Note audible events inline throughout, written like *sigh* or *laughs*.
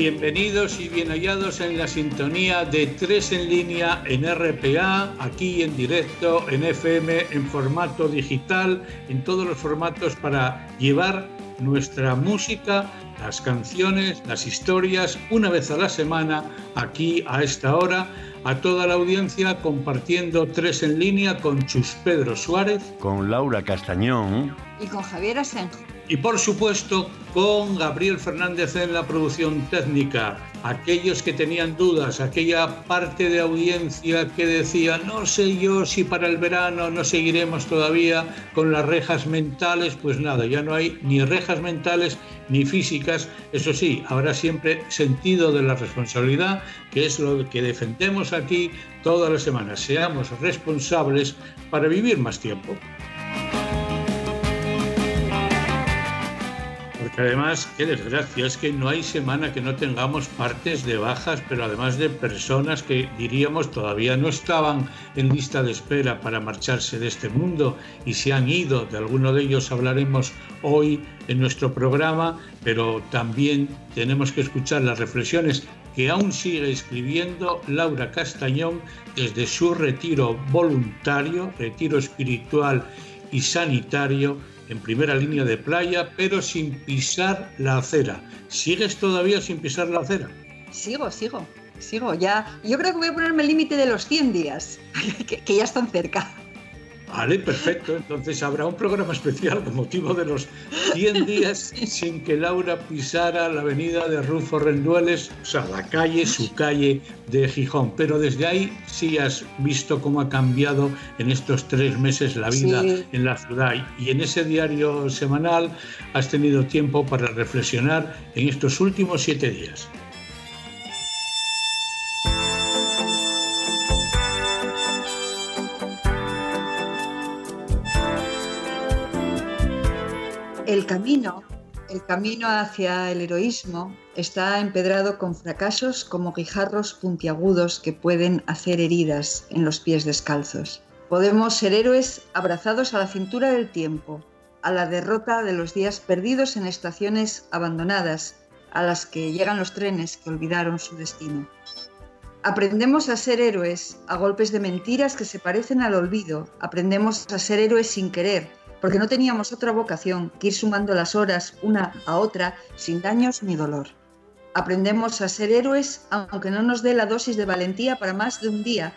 Bienvenidos y bien hallados en la sintonía de Tres en línea en RPA, aquí en directo, en FM, en formato digital, en todos los formatos para llevar nuestra música, las canciones, las historias, una vez a la semana, aquí a esta hora, a toda la audiencia compartiendo Tres en línea con Chus Pedro Suárez, con Laura Castañón. Y con Javier Asenjo y por supuesto con Gabriel Fernández en la producción técnica. Aquellos que tenían dudas, aquella parte de audiencia que decía, no sé yo si para el verano no seguiremos todavía con las rejas mentales, pues nada, ya no hay ni rejas mentales ni físicas. Eso sí, habrá siempre sentido de la responsabilidad, que es lo que defendemos aquí todas las semanas. Seamos responsables para vivir más tiempo. Además, qué desgracia, es que no hay semana que no tengamos partes de bajas, pero además de personas que diríamos todavía no estaban en lista de espera para marcharse de este mundo y se han ido. De alguno de ellos hablaremos hoy en nuestro programa, pero también tenemos que escuchar las reflexiones que aún sigue escribiendo Laura Castañón desde su retiro voluntario, retiro espiritual y sanitario en primera línea de playa, pero sin pisar la acera. ¿Sigues todavía sin pisar la acera? Sigo, sigo, sigo. Ya, yo creo que voy a ponerme el límite de los 100 días, *laughs* que ya están cerca. Vale, perfecto. Entonces habrá un programa especial con motivo de los 100 días sin que Laura pisara la avenida de Rufo Rendueles, o sea, la calle, su calle de Gijón. Pero desde ahí sí has visto cómo ha cambiado en estos tres meses la vida en la ciudad. Y en ese diario semanal has tenido tiempo para reflexionar en estos últimos siete días. El camino, el camino hacia el heroísmo está empedrado con fracasos como guijarros puntiagudos que pueden hacer heridas en los pies descalzos. Podemos ser héroes abrazados a la cintura del tiempo, a la derrota de los días perdidos en estaciones abandonadas, a las que llegan los trenes que olvidaron su destino. Aprendemos a ser héroes a golpes de mentiras que se parecen al olvido. Aprendemos a ser héroes sin querer, porque no teníamos otra vocación que ir sumando las horas una a otra sin daños ni dolor. Aprendemos a ser héroes aunque no nos dé la dosis de valentía para más de un día.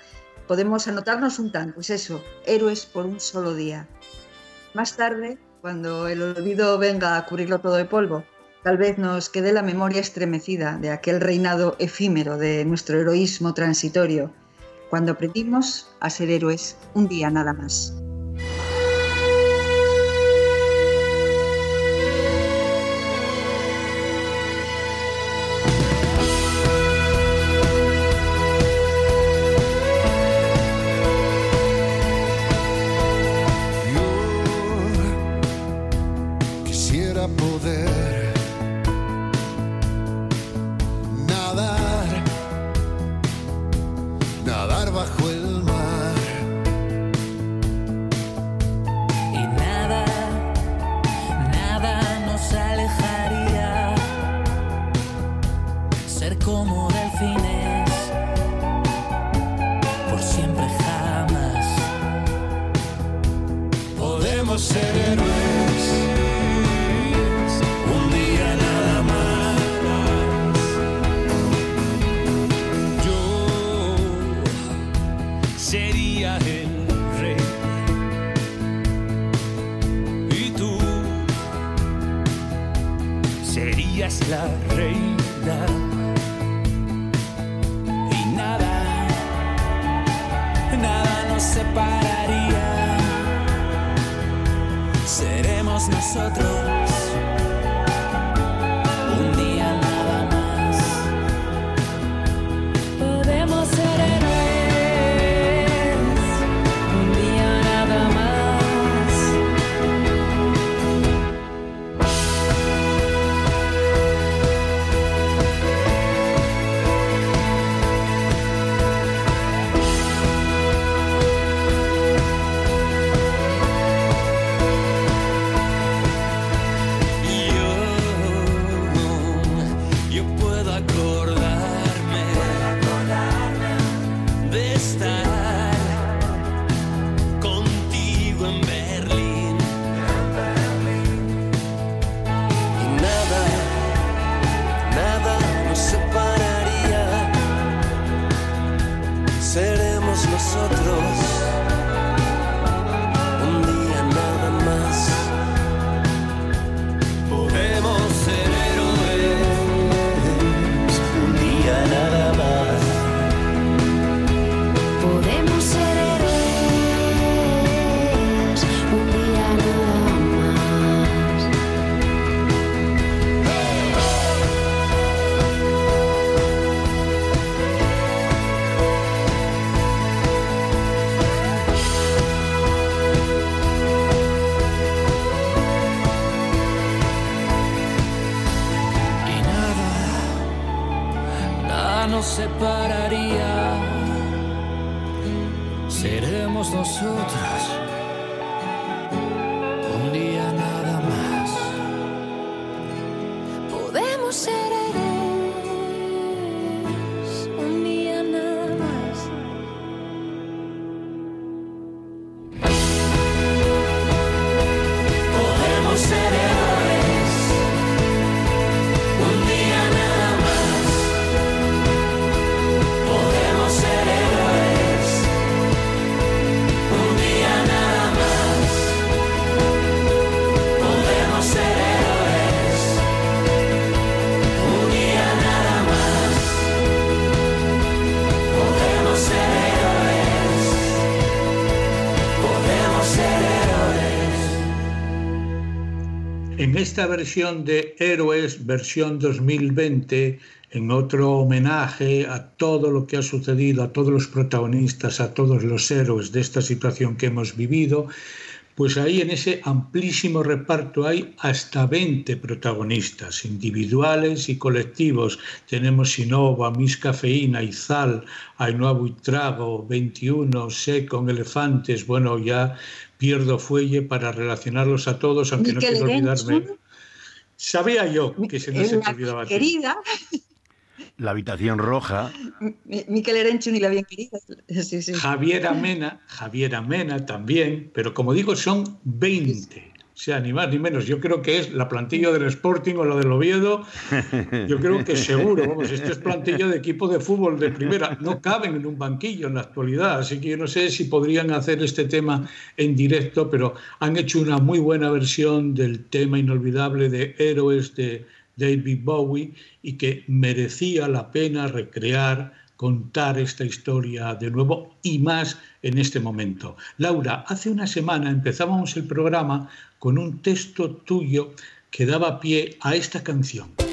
Podemos anotarnos un tanto, es eso, héroes por un solo día. Más tarde, cuando el olvido venga a cubrirlo todo de polvo, tal vez nos quede la memoria estremecida de aquel reinado efímero de nuestro heroísmo transitorio, cuando aprendimos a ser héroes un día nada más. Esta versión de Héroes, versión 2020, en otro homenaje a todo lo que ha sucedido, a todos los protagonistas, a todos los héroes de esta situación que hemos vivido, pues ahí en ese amplísimo reparto hay hasta 20 protagonistas, individuales y colectivos. Tenemos Sinova, Miss Cafeína, Izal, Ainhoa Buitrago, 21, con Elefantes, bueno, ya pierdo fuelle para relacionarlos a todos, aunque no quiero olvidarme. Sabía yo que se nos olvidaba. Querida. La habitación roja. Miquel Erenchun y la bien querida. Javier Amena, Javier Amena también, pero como digo, son 20. Sea, ni más ni menos. Yo creo que es la plantilla del Sporting o la del Oviedo. Yo creo que seguro, vamos, esto es plantilla de equipo de fútbol de primera. No caben en un banquillo en la actualidad, así que yo no sé si podrían hacer este tema en directo, pero han hecho una muy buena versión del tema inolvidable de Héroes de David Bowie y que merecía la pena recrear contar esta historia de nuevo y más en este momento. Laura, hace una semana empezábamos el programa con un texto tuyo que daba pie a esta canción.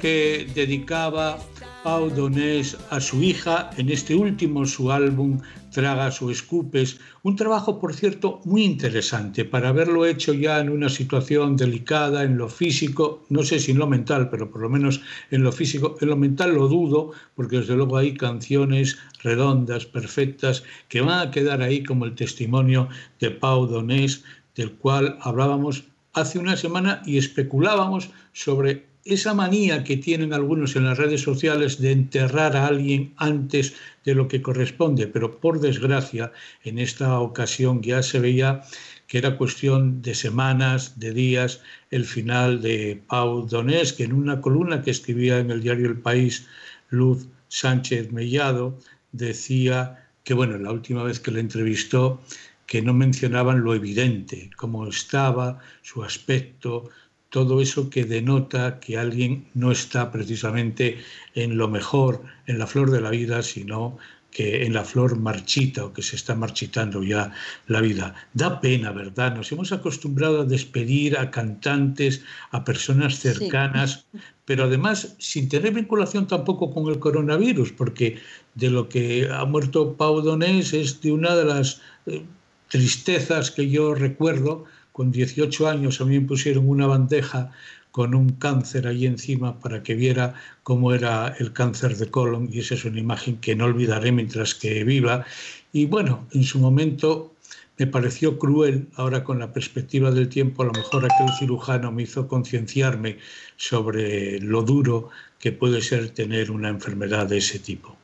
Que dedicaba Pau Donés a su hija. En este último su álbum Tragas o Escupes, un trabajo por cierto muy interesante. Para haberlo hecho ya en una situación delicada en lo físico, no sé si en lo mental, pero por lo menos en lo físico, en lo mental lo dudo, porque desde luego hay canciones redondas, perfectas, que van a quedar ahí como el testimonio de Pau Donés, del cual hablábamos hace una semana y especulábamos sobre esa manía que tienen algunos en las redes sociales de enterrar a alguien antes de lo que corresponde, pero por desgracia en esta ocasión ya se veía que era cuestión de semanas, de días, el final de Pau Donés, que en una columna que escribía en el diario El País, Luz Sánchez Mellado, decía que, bueno, la última vez que le entrevistó, que no mencionaban lo evidente, cómo estaba, su aspecto, todo eso que denota que alguien no está precisamente en lo mejor, en la flor de la vida, sino que en la flor marchita o que se está marchitando ya la vida. Da pena, ¿verdad? Nos hemos acostumbrado a despedir a cantantes, a personas cercanas, pero además sin tener vinculación tampoco con el coronavirus, porque de lo que ha muerto Pau Donés es de una de las eh, tristezas que yo recuerdo, con 18 años a mí me pusieron una bandeja con un cáncer ahí encima para que viera cómo era el cáncer de colon y esa es una imagen que no olvidaré mientras que viva. Y bueno, en su momento me pareció cruel, ahora con la perspectiva del tiempo, a lo mejor aquel cirujano me hizo concienciarme sobre lo duro que puede ser tener una enfermedad de ese tipo.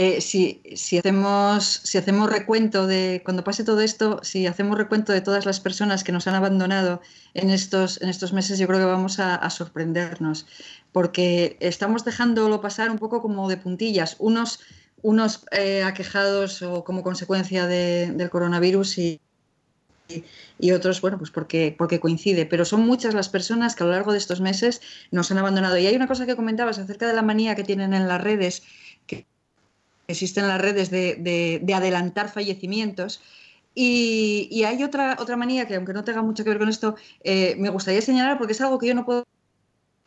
Eh, si, hacemos, recuento de, cuando pase todo esto, si hacemos recuento de todas las personas que nos han abandonado en estos, meses, yo creo que vamos a, sorprendernos, porque estamos dejándolo pasar un poco como de puntillas, unos, unos eh, aquejados o como consecuencia del coronavirus y, y otros, bueno, pues porque, porque coincide, pero son muchas las personas que a lo largo de estos meses nos han abandonado. Y hay una cosa que comentabas acerca de la manía que tienen en las redes, existen las redes de, adelantar fallecimientos. Y, hay otra, otra manía que, aunque no tenga mucho que ver con esto, eh, me gustaría señalar porque es algo que yo no puedo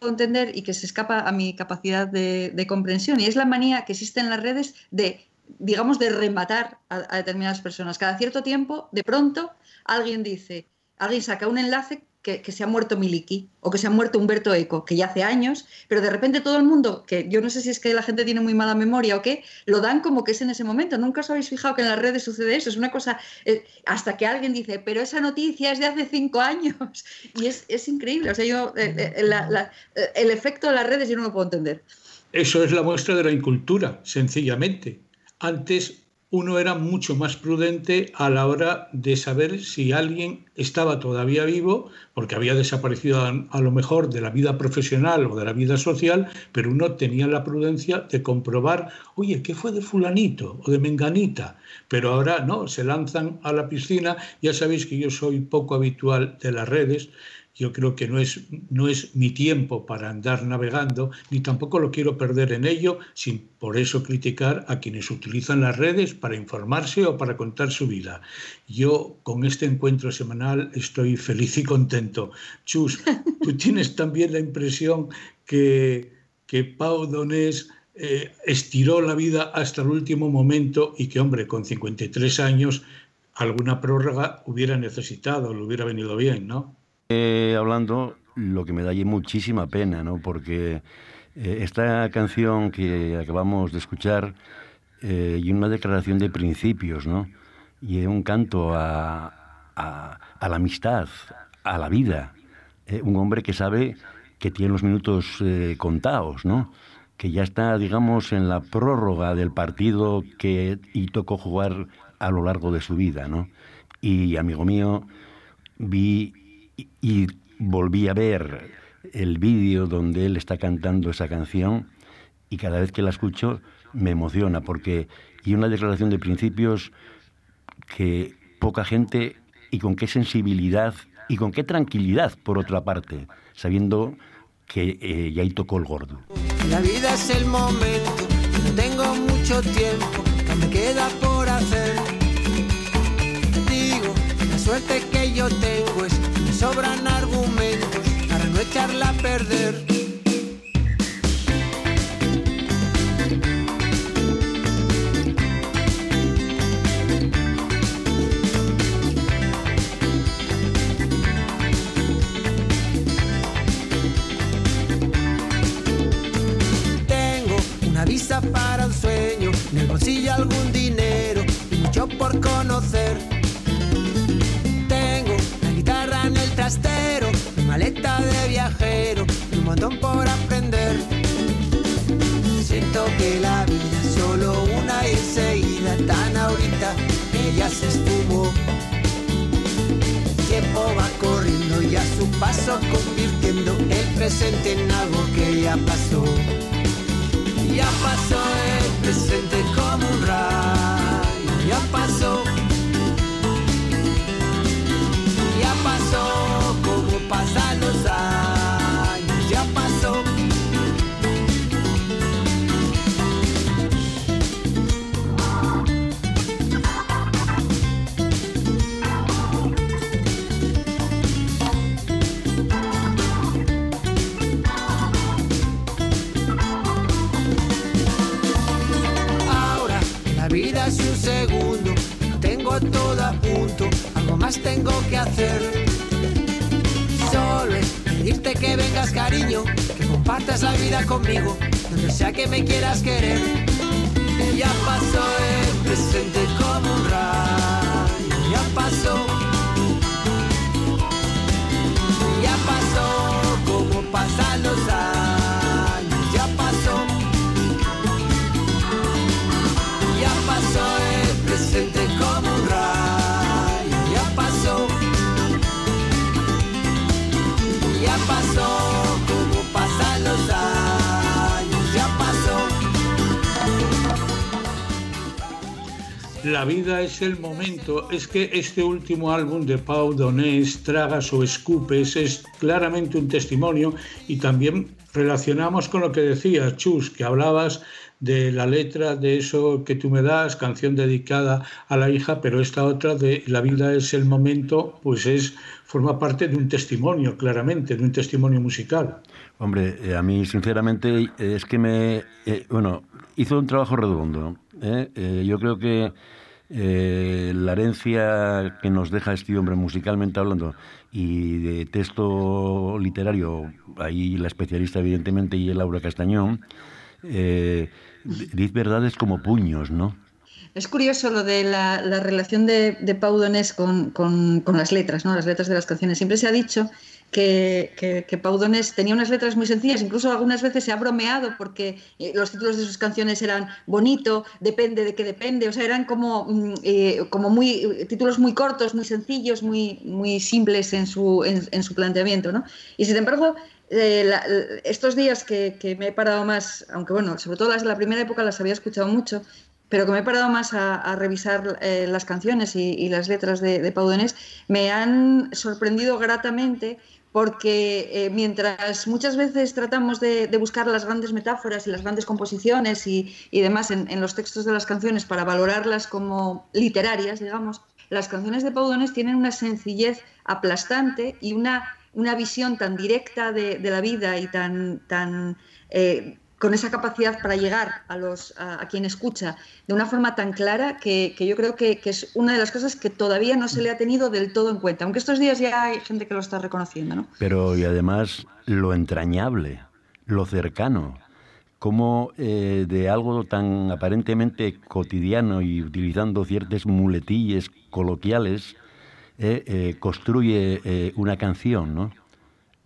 entender y que se escapa a mi capacidad de, comprensión. Y es la manía que existe en las redes de, digamos, de rematar a, a determinadas personas. Cada cierto tiempo, de pronto, alguien dice, alguien saca un enlace que, se ha muerto Miliki o que se ha muerto Humberto Eco, que ya hace años, pero de repente todo el mundo, que yo no sé si es que la gente tiene muy mala memoria o qué, lo dan como que es en ese momento. Nunca os habéis fijado que en las redes sucede eso. Es una cosa, eh, hasta que alguien dice, pero esa noticia es de hace cinco años. *laughs* Y es, increíble. O sea, yo, eh, eh, el efecto de las redes yo no lo puedo entender. Eso es la muestra de la incultura, sencillamente. Antes uno era mucho más prudente a la hora de saber si alguien estaba todavía vivo, porque había desaparecido a, lo mejor de la vida profesional o de la vida social, pero uno tenía la prudencia de comprobar, oye, ¿qué fue de fulanito o de menganita? Pero ahora no, se lanzan a la piscina, ya sabéis que yo soy poco habitual de las redes, yo creo que no es, no es mi tiempo para andar navegando, ni tampoco lo quiero perder en ello, sin por eso criticar a quienes utilizan las redes para informarse o para contar su vida. Yo con este encuentro semanal estoy feliz y contento. Chus, ¿tú *laughs* tienes también la impresión que, que Pau Donés eh, estiró la vida hasta el último momento y que, hombre, con 53 años, alguna prórroga hubiera necesitado, le hubiera venido bien, ¿no? Eh, hablando, lo que me da muchísima pena, ¿no? Porque eh, esta canción que acabamos de escuchar eh, y una declaración de principios, ¿no? Y es un canto a, la amistad, a la vida. un hombre que sabe que tiene los minutos contados, ¿no? Que ya está, digamos, en la prórroga del partido que y tocó jugar a lo largo de su vida, ¿no? Y, amigo mío, vi y, volví a ver el vídeo donde él está cantando esa canción y cada vez que la escucho me emociona porque y una declaración de principios que poca gente y con qué sensibilidad y con qué tranquilidad por otra parte, sabiendo que eh, ya ahí tocó el gordo. La vida es el momento, no tengo mucho tiempo, que me queda por hacer. Digo, la suerte que yo tengo es sobran argumentos para no echarla a perder. Tengo una visa para un sueño, en el bolsillo algún dinero y mucho por conocer maleta de viajero, un montón por aprender. Siento que la vida es solo una y tan ahorita que ya se esfumó. tiempo va corriendo y a su paso convirtiendo el presente en algo que ya pasó. Ya pasó el presente tengo que hacer solo es pedirte que vengas cariño, que compartas la vida conmigo, donde sea que me quieras querer. Ya pasó el presente como un rayo, ya pasó. Ya pasó como pasan los años, La vida es el momento. Es que este último álbum de Pau Donés, Tragas o Escupes, es claramente un testimonio y también relacionamos con lo que decías, Chus, que hablabas de la letra de eso que tú me das, canción dedicada a la hija, pero esta otra de La vida es el momento, pues es forma parte de un testimonio, claramente, de un testimonio musical. Hombre, eh, a mí sinceramente es que me, eh, bueno, hizo un trabajo redondo. ¿eh? yo creo que la herencia que nos deja este hombre musicalmente hablando y de texto literario, ahí la especialista evidentemente y Laura Castañón, dice verdades como puños, ¿no? Es curioso lo de la, relación de, de Pau Donés con, las letras, ¿no? las letras de las canciones. Siempre se ha dicho que, que, tenía unas letras muy sencillas, incluso algunas veces se ha bromeado porque eh, los títulos de sus canciones eran bonito, depende de qué depende, o sea, eran como, mm, eh, como muy, títulos muy cortos, muy sencillos, muy, muy simples en su, en, su planteamiento. ¿no? Y sin embargo, eh, estos días que, que, me he parado más, aunque bueno, sobre todo las de la primera época las había escuchado mucho, pero que me he parado más a, revisar eh, las canciones y, las letras de, de Pau Donés, me han sorprendido gratamente porque eh, mientras muchas veces tratamos de, buscar las grandes metáforas y las grandes composiciones y, demás en, los textos de las canciones para valorarlas como literarias, digamos, las canciones de Pau Donés tienen una sencillez aplastante y una, una visión tan directa de, la vida y tan, tan eh, con esa capacidad para llegar a, los, a, quien escucha de una forma tan clara que, yo creo que, es una de las cosas que todavía no se le ha tenido del todo en cuenta, aunque estos días ya hay gente que lo está reconociendo. ¿no? Pero y además lo entrañable, lo cercano, como eh, de algo tan aparentemente cotidiano y utilizando ciertas muletillas coloquiales, eh, eh, construye una canción, ¿no?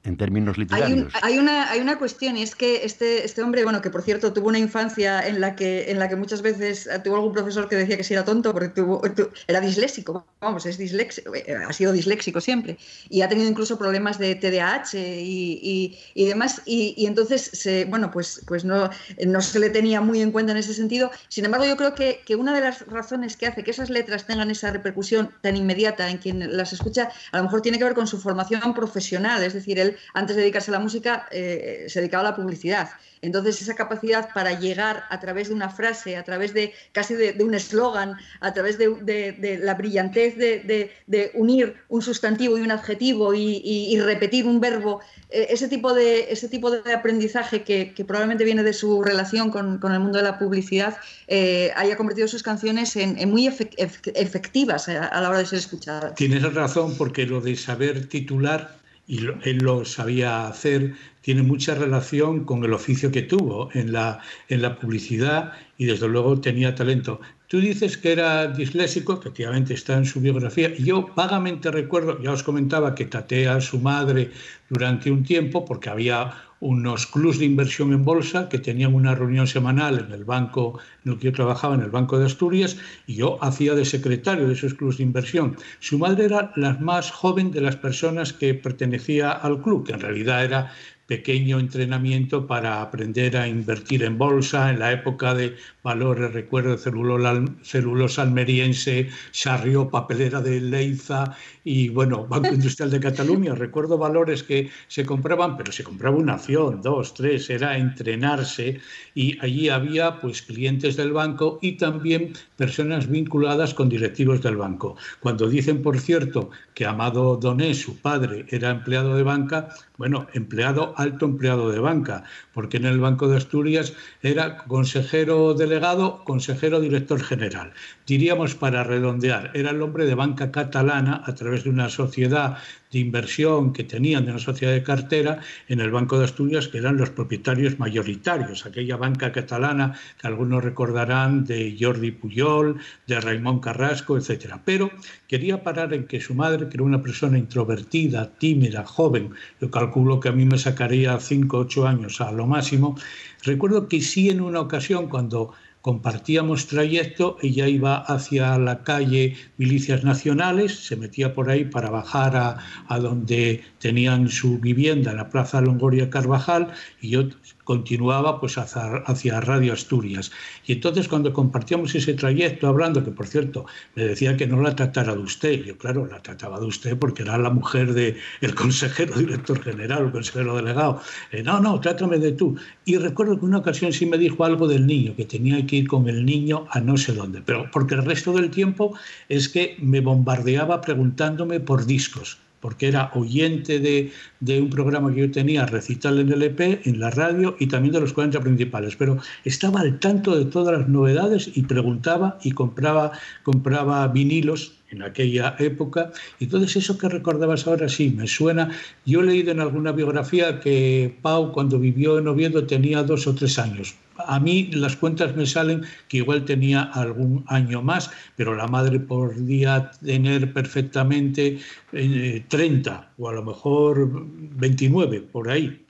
En términos literarios. Hay, una, hay una cuestión y es que este, este hombre, bueno, que por cierto tuvo una infancia en la que, en la que muchas veces tuvo algún profesor que decía que si era tonto porque tuvo, era disléxico, vamos, es disléxico, eh, ha sido disléxico siempre y ha tenido incluso problemas de TDAH y, y, demás y, entonces, se, bueno, pues, pues no, no se le tenía muy en cuenta en ese sentido. Sin embargo, yo creo que, que una de las razones que hace que esas letras tengan esa repercusión tan inmediata en quien las escucha, a lo mejor tiene que ver con su formación profesional, es decir, él antes de dedicarse a la música, eh, se dedicaba a la publicidad. Entonces, esa capacidad para llegar a través de una frase, a través de casi de, un eslogan, a través de, la brillantez de, unir un sustantivo y un adjetivo y, repetir un verbo, eh, ese, tipo de, ese tipo de aprendizaje que, probablemente viene de su relación con, el mundo de la publicidad, eh, haya convertido sus canciones en, muy efectivas a la hora de ser escuchadas. Tienes razón, porque lo de saber titular y él lo sabía hacer, tiene mucha relación con el oficio que tuvo en la, en la publicidad y desde luego tenía talento. Tú dices que era disléxico, efectivamente está en su biografía, yo vagamente recuerdo, ya os comentaba que taté a su madre durante un tiempo porque había unos clubs de inversión en bolsa que tenían una reunión semanal en el banco en el que yo trabajaba, en el Banco de Asturias, y yo hacía de secretario de esos clubs de inversión. Su madre era la más joven de las personas que pertenecía al club, que en realidad era pequeño entrenamiento para aprender a invertir en bolsa en la época de valores, recuerdo, celulosa almeriense, Sarrió, papelera de Leiza y, bueno, *laughs* Banco Industrial de Cataluña. Recuerdo valores que se compraban, pero se compraba una acción, dos, tres, era entrenarse y allí había, pues, clientes del banco y también personas vinculadas con directivos del banco. Cuando dicen, por cierto, que Amado Doné, su padre, era empleado de banca, bueno, empleado, alto empleado de banca, porque en el Banco de Asturias era consejero delegado, consejero director general. Diríamos para redondear, era el hombre de banca catalana a través de una sociedad de inversión que tenían de una sociedad de cartera en el Banco de Asturias, que eran los propietarios mayoritarios, aquella banca catalana que algunos recordarán de Jordi Puyol, de Raimón Carrasco, etc. Pero quería parar en que su madre, que era una persona introvertida, tímida, joven, yo calculo que a mí me sacaría 5 o 8 años a lo máximo, recuerdo que sí en una ocasión cuando compartíamos trayecto, ella iba hacia la calle Milicias Nacionales, se metía por ahí para bajar a, a donde tenían su vivienda, en la Plaza Longoria Carvajal, y yo continuaba pues hacia, Radio Asturias. Y entonces cuando compartíamos ese trayecto hablando, que por cierto me decía que no la tratara de usted, yo claro, la trataba de usted porque era la mujer del el consejero *laughs* director general, el consejero delegado. Eh, no, no, trátame de tú. Y recuerdo que una ocasión sí me dijo algo del niño, que tenía que ir con el niño a no sé dónde, pero porque el resto del tiempo es que me bombardeaba preguntándome por discos porque era oyente de, un programa que yo tenía, Recital en el EP, en la radio y también de los 40 principales, pero estaba al tanto de todas las novedades y preguntaba y compraba, compraba vinilos en aquella época. Entonces, eso que recordabas ahora sí, me suena. Yo he leído en alguna biografía que Pau, cuando vivió en Oviedo, tenía dos o tres años a mí las cuentas me salen que igual tenía algún año más, pero la madre podría tener perfectamente 30 eh, o a lo mejor 29, por ahí.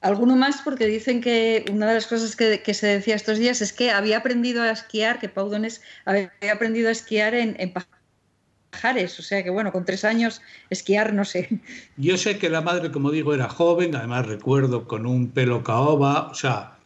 Alguno más porque dicen que una de las cosas que, se decía estos días es que había aprendido a esquiar, que Pau Donés había aprendido a esquiar en, en Pajares, o sea que bueno, con tres años esquiar, no sé. Yo sé que la madre, como digo, era joven, además recuerdo con un pelo caoba, o sea,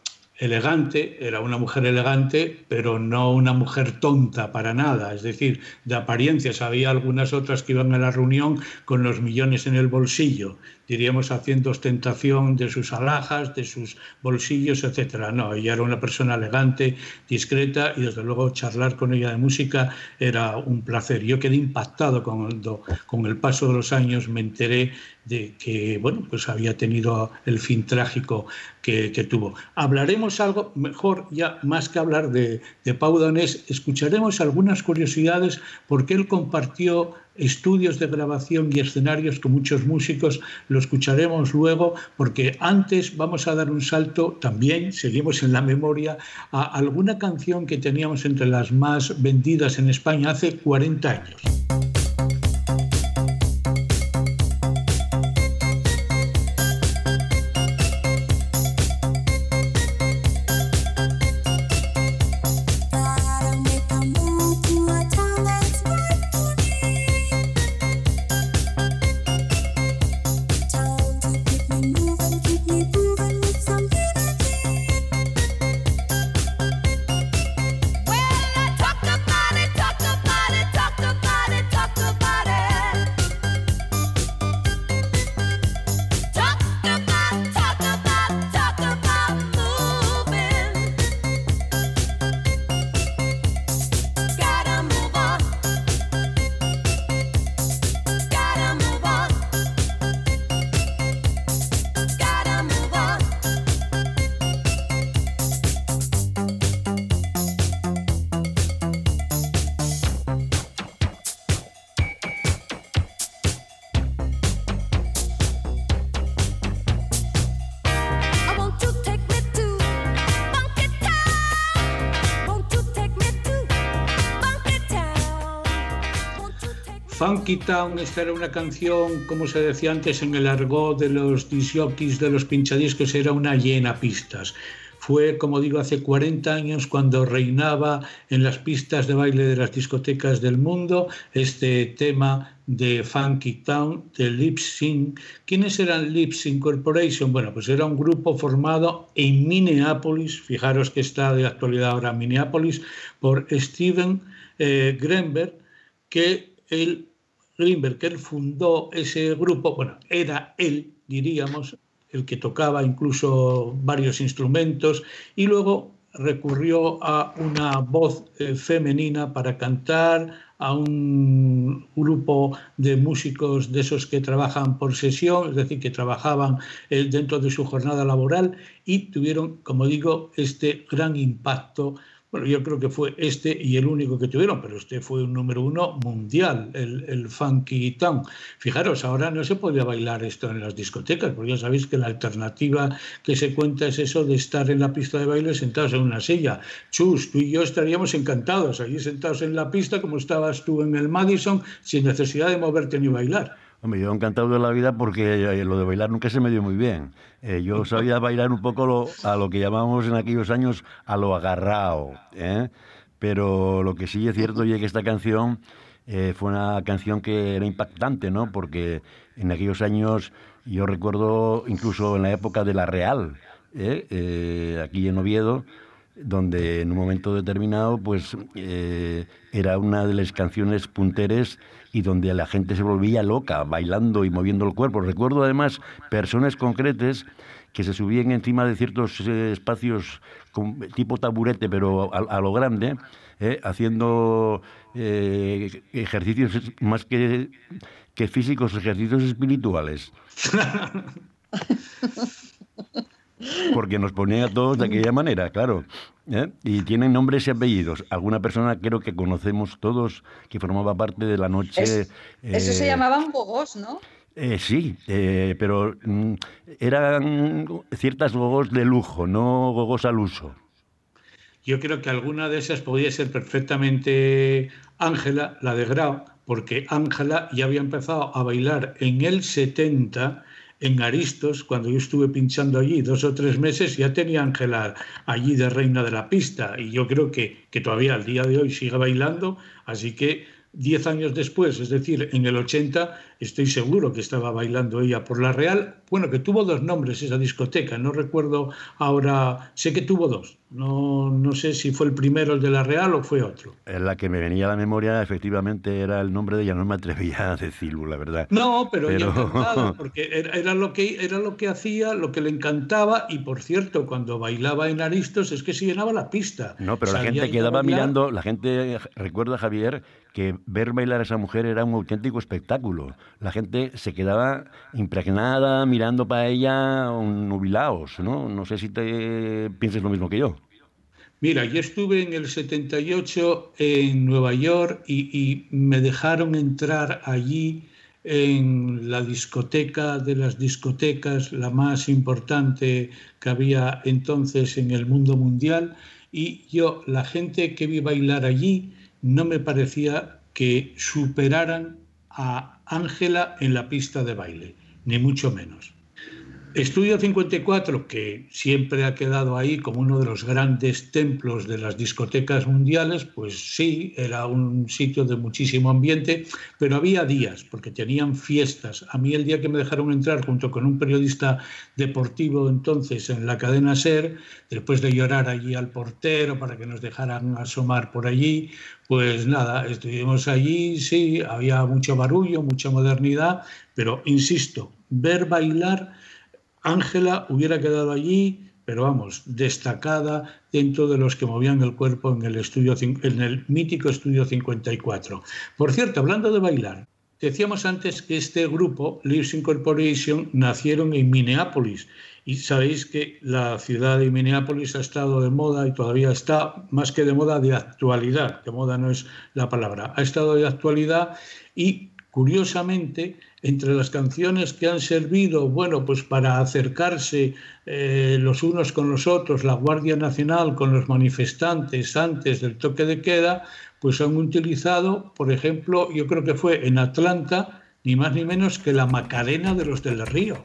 elegante, era una mujer elegante, pero no una mujer tonta para nada, es decir, de apariencias. Había algunas otras que iban a la reunión con los millones en el bolsillo diríamos, haciendo ostentación de sus alhajas, de sus bolsillos, etcétera. No, ella era una persona elegante, discreta y desde luego charlar con ella de música era un placer. Yo quedé impactado cuando con el paso de los años me enteré de que bueno pues había tenido el fin trágico que, tuvo. Hablaremos algo mejor ya más que hablar de, de Pau Donés, escucharemos algunas curiosidades porque él compartió estudios de grabación y escenarios con muchos músicos, lo escucharemos luego, porque antes vamos a dar un salto también, seguimos en la memoria, a alguna canción que teníamos entre las más vendidas en España hace 40 años. Funky Town, esta era una canción, como se decía antes en el argot de los disjockeys, de los pinchadiscos, era una llena pistas. Fue, como digo, hace 40 años cuando reinaba en las pistas de baile de las discotecas del mundo este tema de Funky Town, de Lip Sync. ¿Quiénes eran Lip Sync Corporation? Bueno, pues era un grupo formado en Minneapolis, fijaros que está de actualidad ahora en Minneapolis, por Steven eh, Grenberg, que él Greenberg, que él fundó ese grupo, bueno, era él, diríamos, el que tocaba incluso varios instrumentos y luego recurrió a una voz eh, femenina para cantar, a un grupo de músicos de esos que trabajan por sesión, es decir, que trabajaban eh, dentro de su jornada laboral y tuvieron, como digo, este gran impacto bueno, yo creo que fue este y el único que tuvieron, pero este fue un número uno mundial, el, el Funky Town. Fijaros, ahora no se podía bailar esto en las discotecas, porque ya sabéis que la alternativa que se cuenta es eso de estar en la pista de baile sentados en una silla. Chus, tú y yo estaríamos encantados allí sentados en la pista como estabas tú en el Madison, sin necesidad de moverte ni bailar. Hombre, yo encantado de la vida porque eh, lo de bailar nunca se me dio muy bien. Eh, yo *laughs* sabía bailar un poco a lo que llamábamos en aquellos años a lo agarrado. ¿eh? Pero lo que sí es cierto es que esta canción fue una canción que era impactante, ¿no? Porque en aquellos años, yo recuerdo incluso en la época de la Real, aquí en Oviedo, donde en un momento determinado pues era una de las canciones punteres y donde la gente se volvía loca, bailando y moviendo el cuerpo. Recuerdo además personas concretas que se subían encima de ciertos eh, espacios tipo taburete, pero a, lo grande, eh, haciendo eh, ejercicios más que, que físicos, ejercicios espirituales. *laughs* porque nos ponían a todos de aquella manera, claro. ¿eh? Y tienen nombres y apellidos. Alguna persona creo que conocemos todos que formaba parte de la noche. eso se eh, llamaban gogos, ¿no? Eh, sí, pero mm, eran ciertas gogos de lujo, no gogos al uso. Yo creo que alguna de esas podría ser perfectamente Ángela, la de Grau, porque Ángela ya había empezado a bailar en el 70 en Aristos, cuando yo estuve pinchando allí dos o tres meses, ya tenía Ángela allí de reina de la pista. Y yo creo que, que todavía al día de hoy sigue bailando, así que diez años después, es decir, en el 80, estoy seguro que estaba bailando ella por la Real. Bueno, que tuvo dos nombres esa discoteca, no recuerdo ahora, sé que tuvo dos, no, no sé si fue el primero el de la Real o fue otro. La que me venía a la memoria efectivamente era el nombre de ella, no me atrevía a decirlo, la verdad. No, pero, pero... *laughs* porque era, lo que, era lo que hacía, lo que le encantaba y por cierto, cuando bailaba en Aristos es que se llenaba la pista. No, pero la gente quedaba mirando, la gente recuerda, Javier, que ver bailar a esa mujer era un auténtico espectáculo. La gente se quedaba impregnada mirando para ella, nubilaos, ¿no? No sé si te pienses lo mismo que yo. Mira, yo estuve en el 78 en Nueva York y, me dejaron entrar allí en la discoteca de las discotecas, la más importante que había entonces en el mundo mundial, y yo, la gente que vi bailar allí, no me parecía que superaran a Ángela en la pista de baile, ni mucho menos. Estudio 54, que siempre ha quedado ahí como uno de los grandes templos de las discotecas mundiales, pues sí, era un sitio de muchísimo ambiente, pero había días, porque tenían fiestas. A mí el día que me dejaron entrar junto con un periodista deportivo entonces en la cadena SER, después de llorar allí al portero para que nos dejaran asomar por allí, pues nada, estuvimos allí, sí, había mucho barullo, mucha modernidad, pero insisto, ver bailar Ángela hubiera quedado allí, pero vamos, destacada dentro de los que movían el cuerpo en el, estudio, en el mítico estudio 54. Por cierto, hablando de bailar, decíamos antes que este grupo, Lives Incorporation, nacieron en Minneapolis. Y sabéis que la ciudad de Minneapolis ha estado de moda y todavía está más que de moda, de actualidad. De moda no es la palabra. Ha estado de actualidad y Curiosamente, entre las canciones que han servido, bueno, pues para acercarse eh, los unos con los otros, la Guardia Nacional con los manifestantes antes del toque de queda, pues han utilizado, por ejemplo, yo creo que fue en Atlanta, ni más ni menos que la Macarena de los del Río.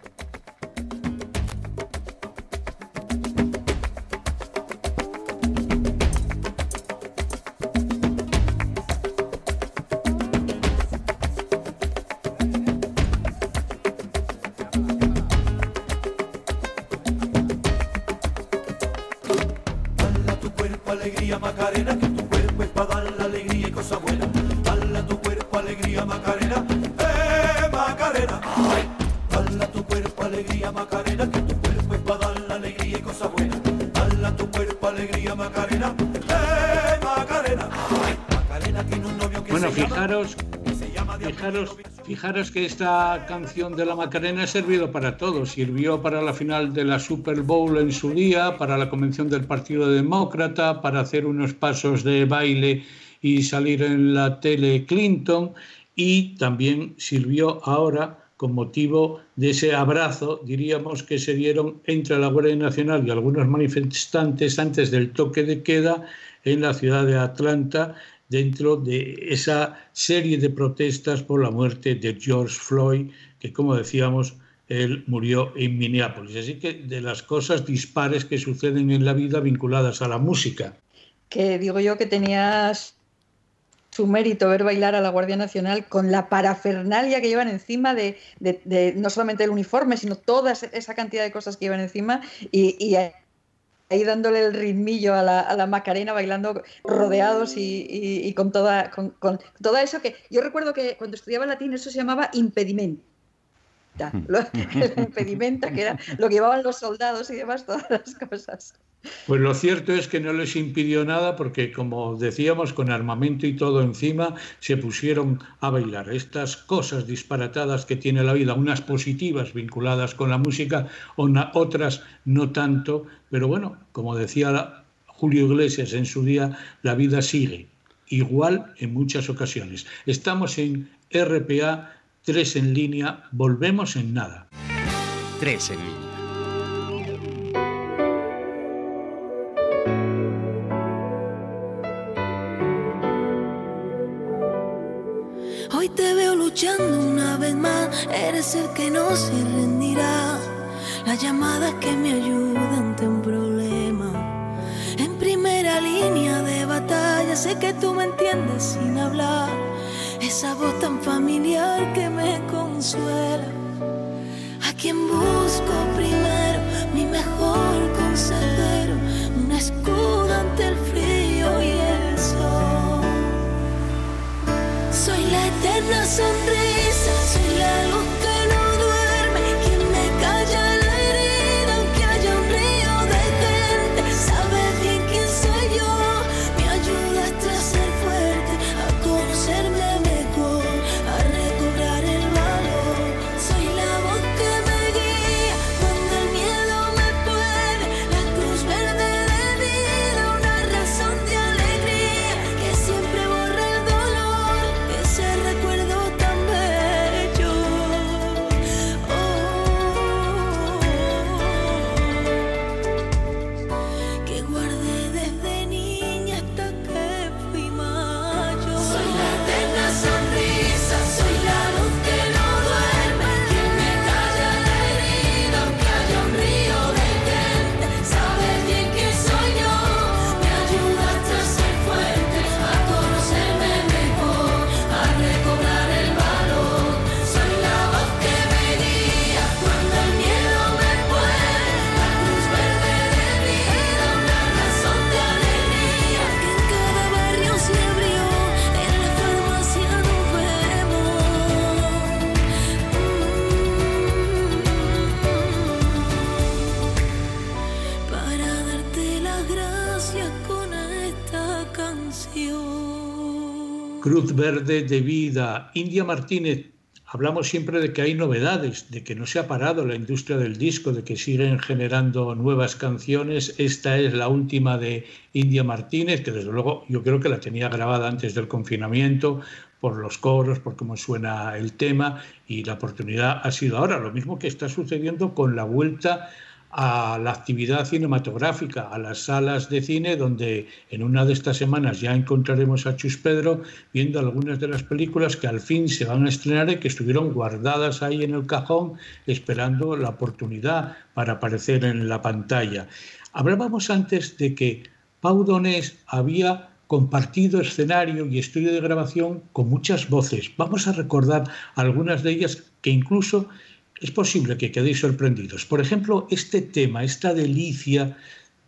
Fijaros que esta canción de la Macarena ha servido para todo. Sirvió para la final de la Super Bowl en su día, para la convención del Partido Demócrata, para hacer unos pasos de baile y salir en la tele Clinton y también sirvió ahora con motivo de ese abrazo, diríamos, que se dieron entre la Guardia Nacional y algunos manifestantes antes del toque de queda en la ciudad de Atlanta dentro de esa serie de protestas por la muerte de George Floyd, que como decíamos, él murió en Minneapolis. Así que de las cosas dispares que suceden en la vida vinculadas a la música. Que digo yo que tenías su mérito ver bailar a la Guardia Nacional con la parafernalia que llevan encima de, no solamente el uniforme, sino toda esa cantidad de cosas que llevan encima y, ahí dándole el ritmillo a la, Macarena, bailando rodeados y, con, toda, con, todo eso que yo recuerdo que cuando estudiaba latín eso se llamaba impedimento. El *laughs* impedimenta, que era lo que llevaban los soldados y demás, todas las cosas. Pues lo cierto es que no les impidió nada porque, como decíamos, con armamento y todo encima, se pusieron a bailar. Estas cosas disparatadas que tiene la vida, unas positivas vinculadas con la música, otras no tanto, pero bueno, como decía Julio Iglesias en su día, la vida sigue, igual en muchas ocasiones. Estamos en RPA, 3 en línea, volvemos en nada. 3 en línea. una vez más, eres el que no se rendirá. La llamada que me ayuda ante un problema. En primera línea de batalla, sé que tú me entiendes sin hablar. Esa voz tan familiar que me consuela. A quien busco primero, mi mejor consejero, un escudo ante el frío y el sol. Soy la eterna sonrisa, soy la luz Verde de Vida, India Martínez. Hablamos siempre de que hay novedades, de que no se ha parado la industria del disco, de que siguen generando nuevas canciones. Esta es la última de India Martínez, que desde luego yo creo que la tenía grabada antes del confinamiento, por los coros, por cómo suena el tema, y la oportunidad ha sido ahora. Lo mismo que está sucediendo con la vuelta a la actividad cinematográfica, a las salas de cine, donde en una de estas semanas ya encontraremos a Chus Pedro viendo algunas de las películas que al fin se van a estrenar y que estuvieron guardadas ahí en el cajón esperando la oportunidad para aparecer en la pantalla. Hablábamos antes de que Pau Donés había compartido escenario y estudio de grabación con muchas voces. Vamos a recordar algunas de ellas que incluso es posible que quedéis sorprendidos. Por ejemplo, este tema, esta delicia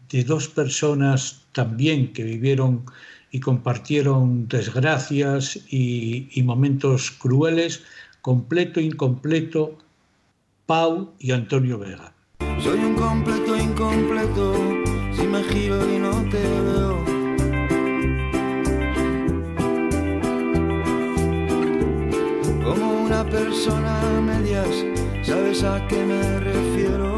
de dos personas también que vivieron y compartieron desgracias y, momentos crueles, completo, incompleto, Pau y Antonio Vega. Soy un completo, incompleto, si me giro y no te veo. Como una persona medias ¿Sabes a qué me refiero?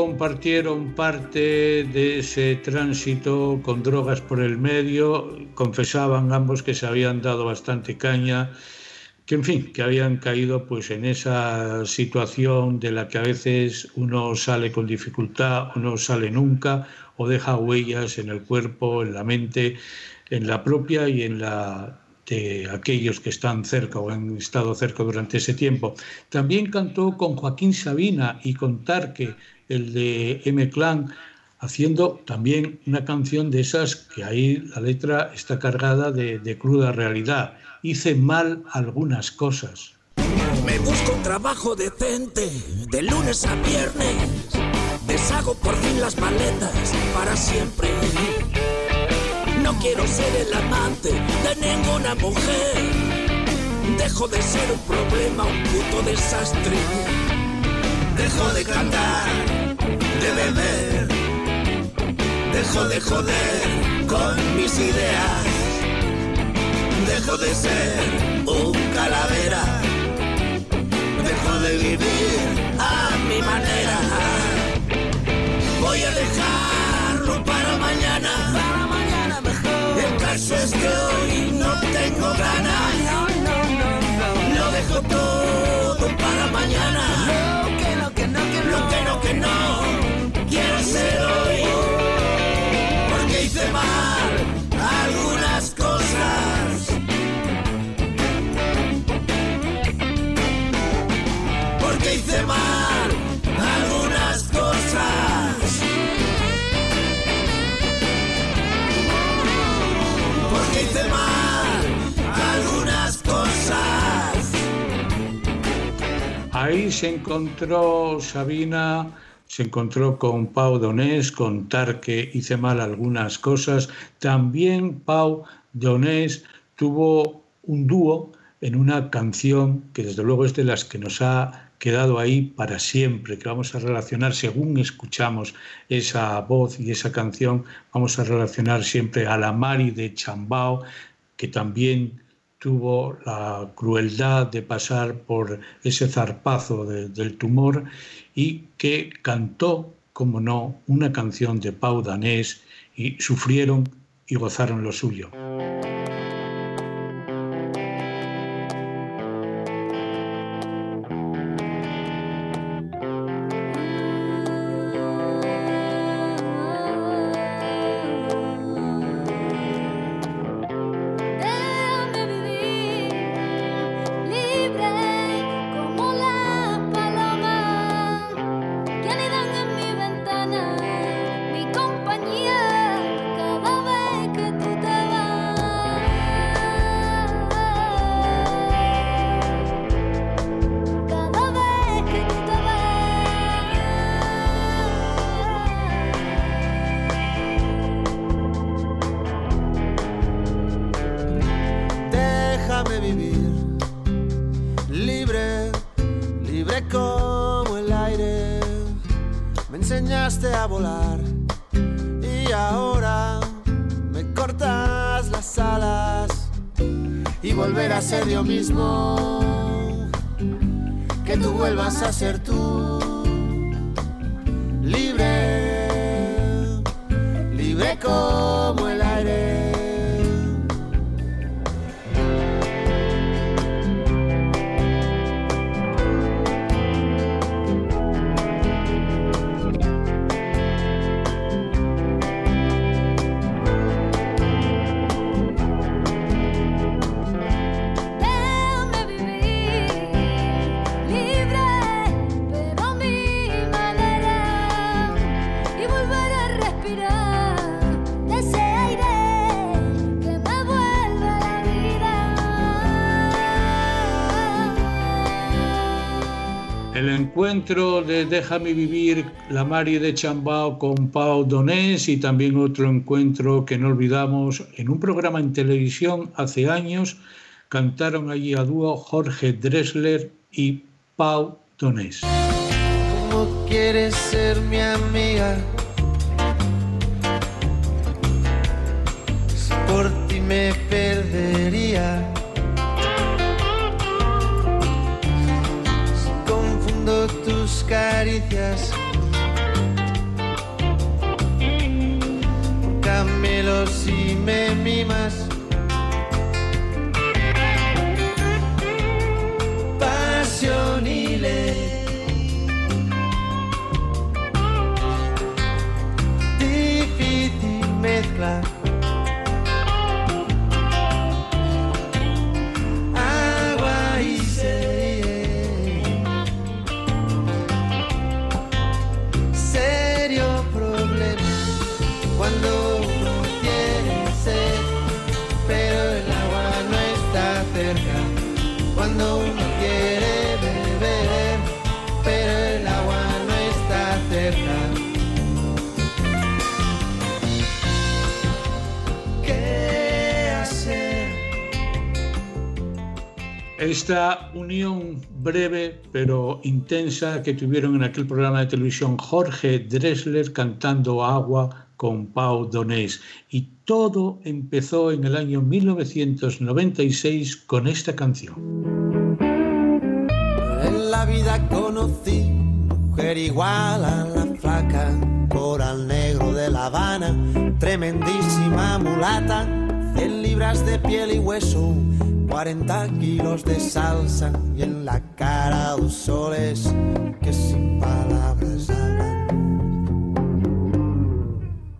Compartieron parte de ese tránsito con drogas por el medio, confesaban ambos que se habían dado bastante caña, que en fin, que habían caído pues en esa situación de la que a veces uno sale con dificultad o no sale nunca o deja huellas en el cuerpo, en la mente, en la propia y en la de aquellos que están cerca o han estado cerca durante ese tiempo. También cantó con Joaquín Sabina y con Tarque, el de M Clan, haciendo también una canción de esas que ahí la letra está cargada de, de cruda realidad. Hice mal algunas cosas. Me busco un trabajo decente, de lunes a viernes. Deshago por fin las maletas para siempre no quiero ser el amante de ninguna mujer. Dejo de ser un problema, un puto desastre. Dejo de cantar, de beber. Dejo de joder con mis ideas. Dejo de ser un calavera. Dejo de vivir a mi manera. Voy a dejarlo para mañana caso es que hoy no tengo ganas. Lo dejo todo para mañana. Lo que no, que no, que no. Lo que no, que no. Porque hice mal algunas cosas. Porque hice mal algunas cosas. hice mal algunas cosas. Ahí se encontró Sabina, se encontró con Pau Donés, con Tarque, hice mal algunas cosas. También Pau Donés tuvo un dúo en una canción que desde luego es de las que nos ha quedado ahí para siempre, que vamos a relacionar según escuchamos esa voz y esa canción, vamos a relacionar siempre a la Mari de Chambao, que también tuvo la crueldad de pasar por ese zarpazo del tumor y que cantó, como no, una canción de Pau Danés y sufrieron y gozaron lo suyo. mismo. Que tú vuelvas a ser encuentro de Déjame vivir la Mari de Chambao con Pau Donés y también otro encuentro que no olvidamos en un programa en televisión hace años cantaron allí a dúo Jorge Dressler y Pau Donés. ¿Cómo quieres ser mi amiga? Si por ti me yes Esta unión breve pero intensa que tuvieron en aquel programa de televisión Jorge Dressler cantando Agua con Pau Donés. Y todo empezó en el año 1996 con esta canción. En la vida conocí mujer igual a la flaca, coral negro de La Habana, tremendísima mulata, 100 libras de piel y hueso, 40 kilos de salsa y en la cara dos soles que sin palabras hablan,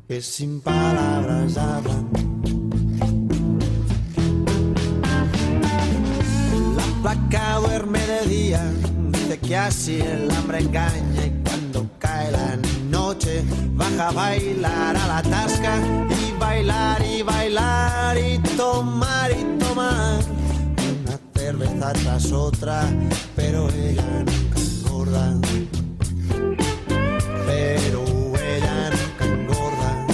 que sin palabras hablan. La placa duerme de día, dice que así el hambre engaña y cuando cae la noche baja a bailar a la tasca y bailar y bailar y tomar y tomar cerveza tras otra, pero ella nunca engorda. Pero ella nunca engorda.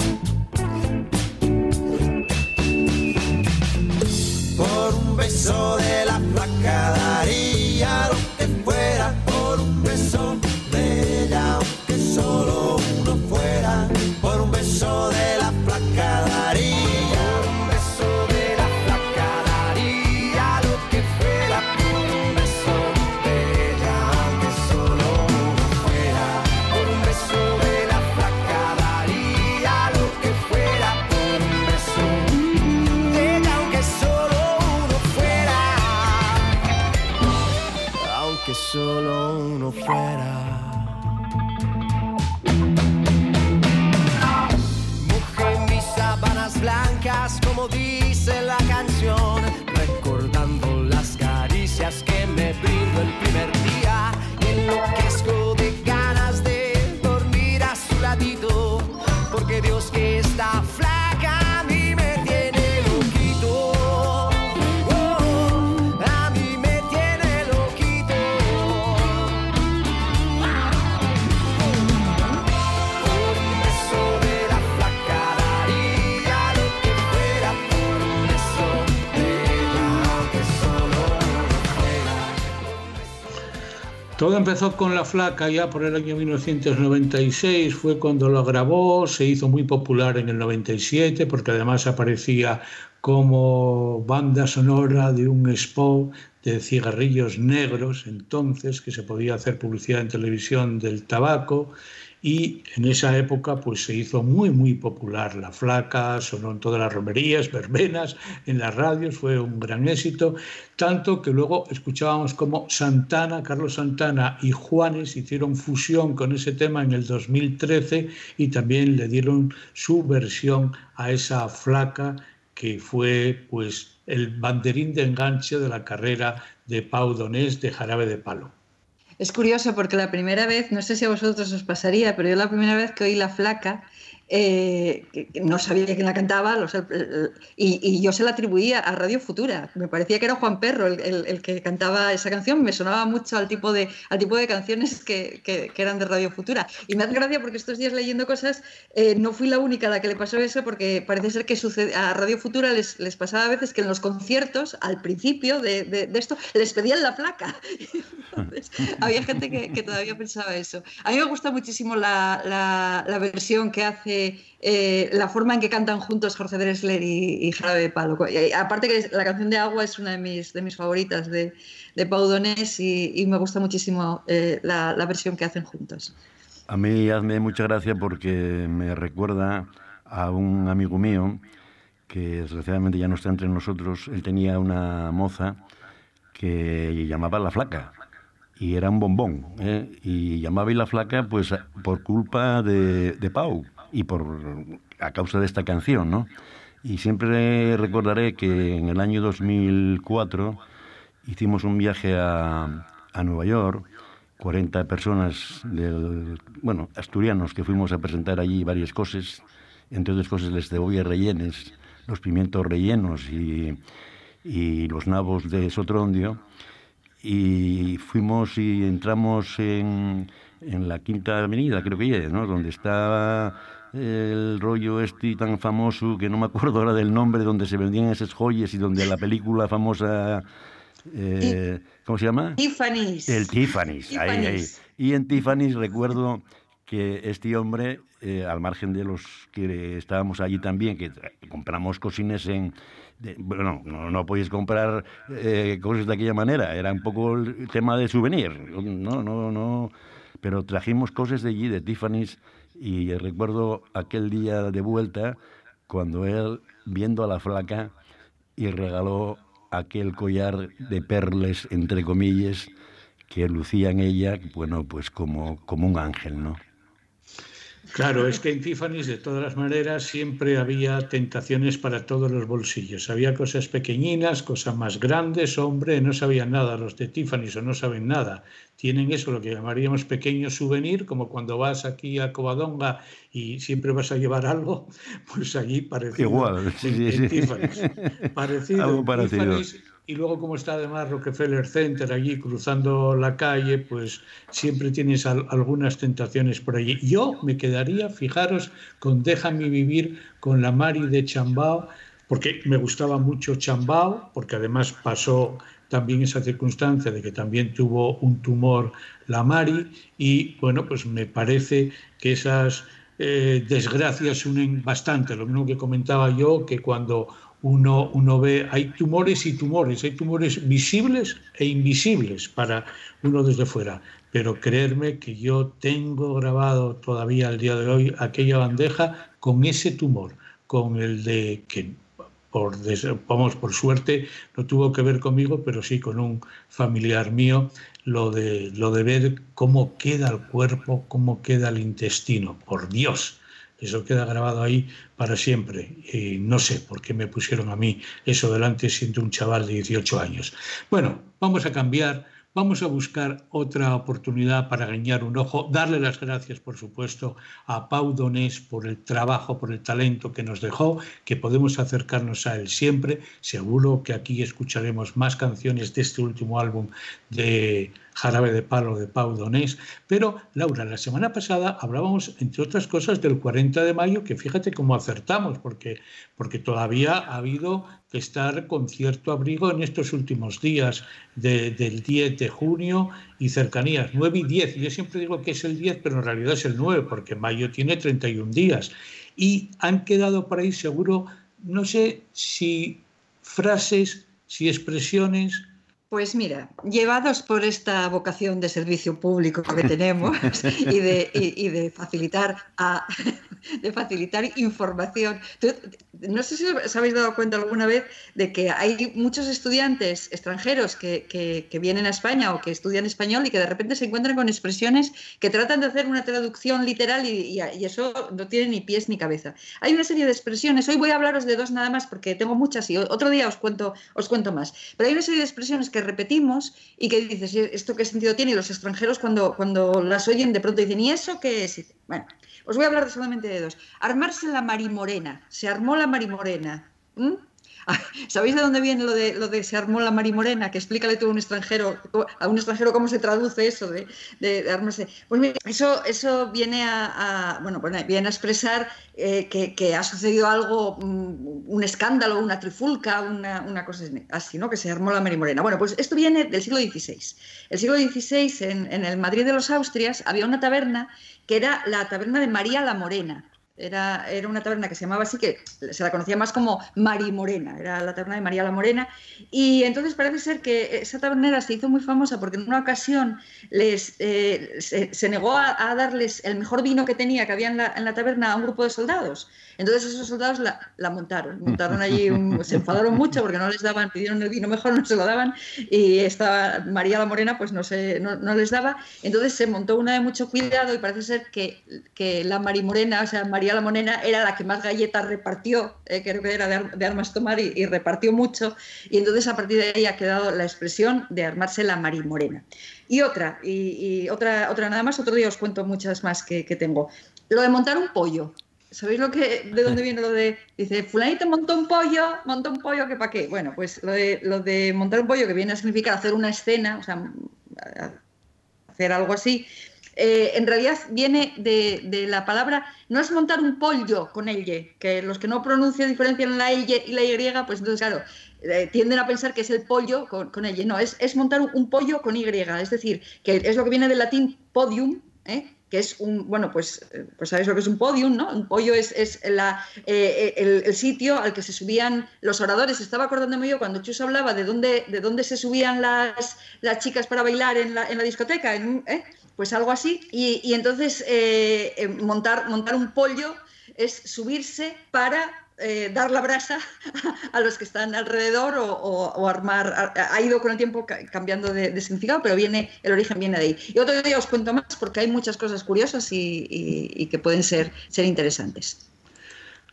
Por un beso de Todo empezó con La Flaca ya por el año 1996, fue cuando lo grabó, se hizo muy popular en el 97 porque además aparecía como banda sonora de un spot de cigarrillos negros entonces que se podía hacer publicidad en televisión del tabaco y en esa época pues se hizo muy muy popular La Flaca, sonó en todas las romerías, verbenas, en las radios, fue un gran éxito, tanto que luego escuchábamos como Santana, Carlos Santana y Juanes hicieron fusión con ese tema en el 2013 y también le dieron su versión a esa Flaca que fue pues el banderín de enganche de la carrera de Pau Donés de Jarabe de Palo. Es curioso porque la primera vez, no sé si a vosotros os pasaría, pero yo la primera vez que oí La Flaca eh, no sabía quién la cantaba y, yo se la atribuía a Radio Futura. Me parecía que era Juan Perro el, que cantaba esa canción, me sonaba mucho al tipo de, al tipo de canciones que, eran de Radio Futura. Y me hace gracia porque estos días leyendo cosas, eh, no fui la única a la que le pasó eso, porque parece ser que a Radio Futura les, les pasaba a veces que en los conciertos, al principio de, esto, les pedían la placa. *laughs* había gente que, todavía pensaba eso. A mí me gusta muchísimo la versión que hace eh, la forma en que cantan juntos Jorge Dressler y, Jarabe de Palo. aparte que la canción de Agua es una de mis, de mis favoritas de, de Pau Donés y, me gusta muchísimo eh, la, versión que hacen juntos. A mí hazme mucha gracia porque me recuerda a un amigo mío que desgraciadamente ya no está entre nosotros. Él tenía una moza que llamaba La Flaca y era un bombón. ¿eh? Y llamaba y La Flaca pues por culpa de, de Pau y por a causa de esta canción, ¿no? Y siempre recordaré que en el año 2004 hicimos un viaje a, a Nueva York, 40 personas del, bueno, asturianos que fuimos a presentar allí varias cosas, entre otras cosas les cebolla rellenes, los pimientos rellenos y, y los nabos de Sotrondio. Y fuimos y entramos en, en la Quinta Avenida, creo que es, ¿no? Donde está el rollo este tan famoso, que no me acuerdo ahora del nombre, donde se vendían esas joyas y donde la película famosa... Eh, ¿Cómo se llama? Tiffany's. El Tiffany's, Ahí, ahí. Y en Tiffany's recuerdo que este hombre, eh, al margen de los que estábamos allí también, que compramos cocines en... bueno, no, no podéis comprar eh, cosas de aquella manera, era un poco el tema de souvenir, no, no, no, pero trajimos cosas de allí, de Tiffany's, y recuerdo aquel día de vuelta cuando él, viendo a la flaca, y regaló aquel collar de perles, entre comillas, que lucía en ella, bueno, pues como, como un ángel, ¿no? Claro, es que en Tiffany's de todas las maneras siempre había tentaciones para todos los bolsillos. Había cosas pequeñinas, cosas más grandes, hombre, no sabían nada los de Tiffany's o no saben nada. Tienen eso, lo que llamaríamos pequeño souvenir, como cuando vas aquí a Covadonga y siempre vas a llevar algo, *laughs* pues allí parecido. Igual, sí, sí, en, Tiffany's. *laughs* Parecido. Algo parecido y luego como está además Rockefeller Center allí cruzando la calle, pues siempre tienes algunas tentaciones por allí. Yo me quedaría, fijaros, con Déjame vivir con la Mari de Chambao, porque me gustaba mucho Chambao, porque además pasó también esa circunstancia de que también tuvo un tumor la Mari y bueno, pues me parece que esas eh, desgracias unen bastante. Lo mismo que comentaba yo, que cuando uno, uno ve, hay tumores y tumores, hay tumores visibles e invisibles para uno desde fuera. Pero creerme que yo tengo grabado todavía al día de hoy aquella bandeja con ese tumor, con el de que por, vamos, por suerte no tuvo que ver conmigo, pero sí con un familiar mío, lo de, lo de ver cómo queda el cuerpo, cómo queda el intestino. Por Dios, eso queda grabado ahí para siempre. Y no sé por qué me pusieron a mí eso delante siendo un chaval de 18 años. Bueno, vamos a cambiar Vamos a buscar otra oportunidad para ganar un ojo, darle las gracias, por supuesto, a Pau Donés por el trabajo, por el talento que nos dejó, que podemos acercarnos a él siempre. Seguro que aquí escucharemos más canciones de este último álbum de Jarabe de Palo de Pau Donés. Pero, Laura, la semana pasada hablábamos, entre otras cosas, del 40 de mayo, que fíjate cómo acertamos, porque, porque todavía ha habido que estar con cierto abrigo en estos últimos días del 10 de junio y cercanías, 9 y 10. Yo siempre digo que es el 10, pero en realidad es el 9, porque mayo tiene 31 días. Y han quedado por ahí seguro, no sé si frases, si expresiones pues mira, llevados por esta vocación de servicio público que tenemos *laughs* y de, de facilitar a, *laughs* de facilitar información. no sé si os habéis dado cuenta alguna vez de que hay muchos estudiantes extranjeros que, que, vienen a España o que estudian español y que de repente se encuentran con expresiones que tratan de hacer una traducción literal y, y, eso no tiene ni pies ni cabeza. Hay una serie de expresiones, hoy voy a hablaros de dos nada más porque tengo muchas y otro día os cuento, os cuento más, pero hay una serie de expresiones que repetimos y que dices, ¿esto qué sentido tiene? Y los extranjeros cuando, cuando las oyen de pronto dicen, ¿y eso qué es? Bueno, os voy a hablar solamente de dos. Armarse la marimorena. Se armó la marimorena. *laughs* ¿Sabéis de dónde viene lo de, lo de se armó la marimorena? Que explícale tú a un extranjero, a un extranjero cómo se traduce eso de, armarse. Pues mira, eso, eso viene a, bueno, viene a expresar eh, que, ha sucedido algo, un, un escándalo, una trifulca, una, una, cosa así, ¿no? Que se armó la marimorena. Bueno, pues esto viene del siglo XVI. El siglo XVI, en, en el Madrid de los Austrias, había una taberna que era la taberna de María la Morena. Era, era, una taberna que se llamaba así, que se la conocía más como Mari Morena, era la taberna de María la Morena. Y entonces parece ser que esa tabernera se hizo muy famosa porque en una ocasión les, eh, se, negó a, darles el mejor vino que tenía, que había en la, en la, taberna, a un grupo de soldados. Entonces esos soldados la, la montaron, montaron allí, *laughs* se enfadaron mucho porque no les daban, pidieron el vino mejor, no se lo daban, y estaba María la Morena pues no, se, no, no les daba. Entonces se montó una de mucho cuidado y parece ser que, que la Mari Morena, o sea, María la Monena era la que más galletas repartió, eh, creo que era de, armas tomar y, repartió mucho. Y entonces a partir de ahí ha quedado la expresión de armarse la marimorena. Y otra, y, otra, otra nada más, otro día os cuento muchas más que, tengo. Lo de montar un pollo. ¿Sabéis lo que, de dónde viene lo de, dice, fulanito montó un pollo, montó un pollo, ¿que para qué? Bueno, pues lo de, lo de montar un pollo, que viene a significar hacer una escena, o sea, hacer algo así, eh, en realidad viene de, la palabra, no es montar un pollo con elle, que los que no pronuncian diferencian la elle y la y, pues entonces, claro, eh, tienden a pensar que es el pollo con, con elle. No, es, montar un, pollo con y, es decir, que es lo que viene del latín podium, ¿eh? que es un, bueno, pues, pues sabéis lo que es un podium, ¿no? Un pollo es, la, el, sitio al que se subían los oradores. Estaba acordándome yo cuando Chus hablaba de dónde, de dónde se subían las, las chicas para bailar en la, en la discoteca, en, pues algo así. Y, entonces eh, eh, montar, montar un pollo es subirse para eh, dar la brasa *laughs* a los que están alrededor o, armar. Ha, ido con el tiempo cambiando de, significado, pero viene el origen viene de ahí. Y otro día os cuento más porque hay muchas cosas curiosas y, que pueden ser, ser interesantes.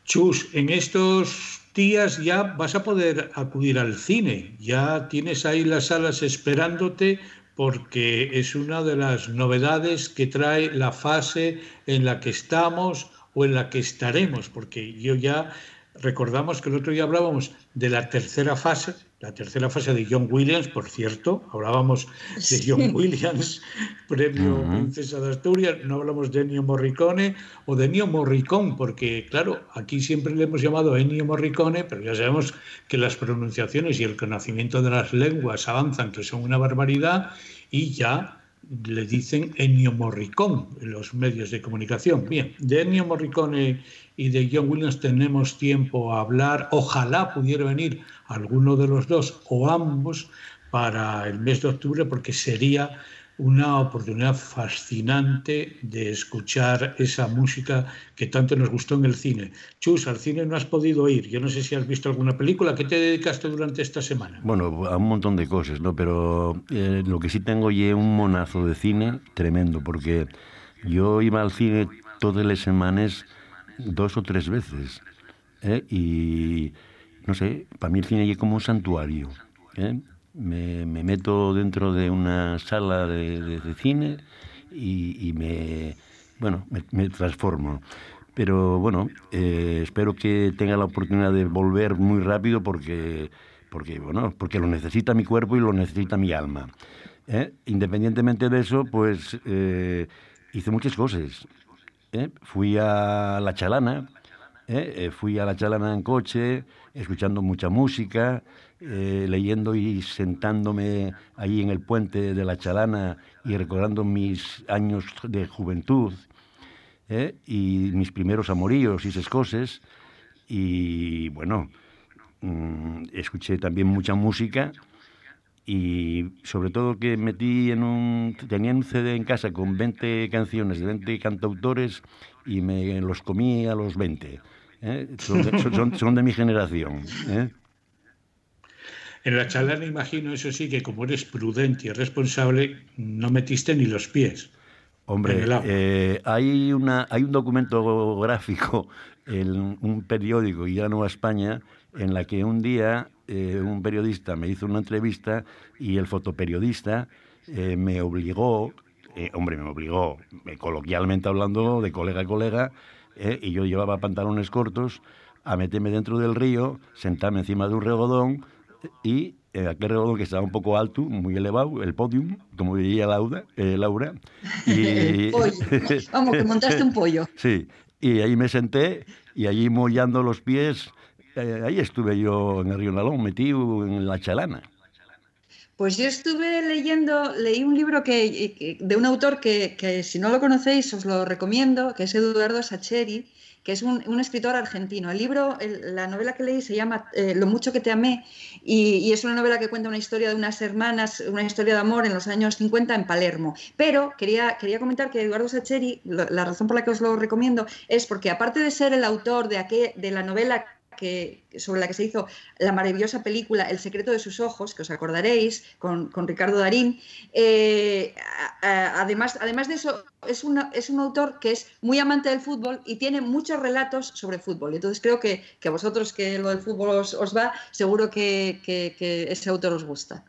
Chus, en estos días ya vas a poder acudir al cine. Ya tienes ahí las salas esperándote porque es una de las novedades que trae la fase en la que estamos o en la que estaremos, porque yo ya recordamos que el otro día hablábamos de la tercera fase, la tercera fase de John Williams, por cierto, hablábamos de John Williams, *laughs* premio Princesa de Asturias, no hablamos de Ennio Morricone o de Ennio Morricone, porque claro, aquí siempre le hemos llamado Ennio Morricone, pero ya sabemos que las pronunciaciones y el conocimiento de las lenguas avanzan, que son una barbaridad, y ya le dicen Ennio Morricone en los medios de comunicación. Bien, de Ennio Morricone y de John Williams tenemos tiempo a hablar. Ojalá pudiera venir alguno de los dos o ambos para el mes de octubre porque sería una oportunidad fascinante de escuchar esa música que tanto nos gustó en el cine. Chus, al cine no has podido ir. Yo no sé si has visto alguna película. ¿Qué te dedicaste durante esta semana? Bueno, a un montón de cosas, ¿no? Pero eh, lo que sí tengo es un monazo de cine tremendo, porque yo iba al cine todas las semanas dos o tres veces. ¿eh? Y, no sé, para mí el cine es como un santuario. ¿eh? me, meto dentro de una sala de, cine y, me, bueno, me, transformo. Pero bueno, eh, espero que tenga la oportunidad de volver muy rápido porque, porque, bueno, porque lo necesita mi cuerpo y lo necesita mi alma. ¿eh? Independientemente de eso, pues hice muchas cosas. Fui a La Chalana, fui a La Chalana en coche, escuchando mucha música, eh, leyendo y sentándome ahí en el puente de la Chalana y recordando mis años de juventud ¿eh? y mis primeros amoríos y esas cosas. Y bueno, mm, escuché también mucha música y sobre todo que metí en un... tenía un CD en casa con 20 canciones de 20 cantautores y me los comí a los 20. ¿eh? Son, son, de mi generación. ¿eh? En la chalana imagino, eso sí, que como eres prudente y responsable, no metiste ni los pies. Hombre, eh, hay, una, hay un documento gráfico en un periódico, y ya no a España, en la que un día eh, un periodista me hizo una entrevista y el fotoperiodista eh, me obligó eh, hombre, me obligó, eh, coloquialmente hablando, de colega a colega, y yo llevaba pantalones cortos, a meterme dentro del río, sentarme encima de un regodón y aquel regodón que estaba un poco alto, muy elevado, el podium, como diría Laura. Laura y... *laughs* *laughs* Vamos, que montaste un pollo. Sí, y ahí me senté y allí mollando los pies, ahí estuve yo en el río Nalón, metido en la chalana. Pues yo estuve leyendo, leí un libro que, de un autor que, si no lo conocéis os lo recomiendo, que es Eduardo Sacheri, que es un, escritor argentino. El libro, la novela que leí se llama eh, Lo mucho que te amé y, es una novela que cuenta una historia de unas hermanas, una historia de amor en los años 50 en Palermo. Pero quería, quería comentar que Eduardo Sacheri, la razón por la que os lo recomiendo es porque aparte de ser el autor de, de la novela que, sobre la que se hizo la maravillosa película El secreto de sus ojos, que os acordaréis, con, Ricardo Darín. Eh, además, además de eso, es, es un autor que es muy amante del fútbol y tiene muchos relatos sobre fútbol. Entonces creo que, a vosotros que lo del fútbol os, va, seguro que, que ese autor os gusta.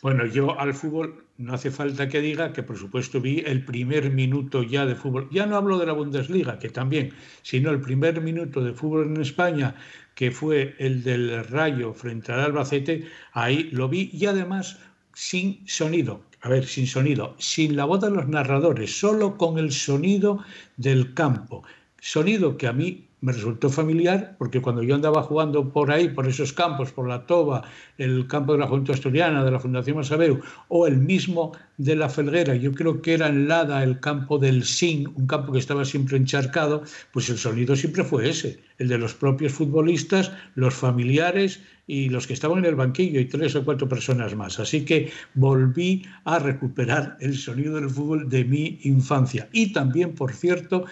Bueno, yo al fútbol no hace falta que diga que, por supuesto, vi el primer minuto ya de fútbol. Ya no hablo de la Bundesliga, que también, sino el primer minuto de fútbol en España, que fue el del Rayo frente al Albacete, ahí lo vi y además sin sonido. A ver, sin sonido, sin la voz de los narradores, solo con el sonido del campo. Sonido que a mí me resultó familiar porque cuando yo andaba jugando por ahí, por esos campos, por la Toba, el campo de la Junta Asturiana, de la Fundación Masabeu, o el mismo de la Felguera, yo creo que era en Lada el campo del Sin, un campo que estaba siempre encharcado, pues el sonido siempre fue ese, el de los propios futbolistas, los familiares y los que estaban en el banquillo y tres o cuatro personas más. Así que volví a recuperar el sonido del fútbol de mi infancia. Y también, por cierto,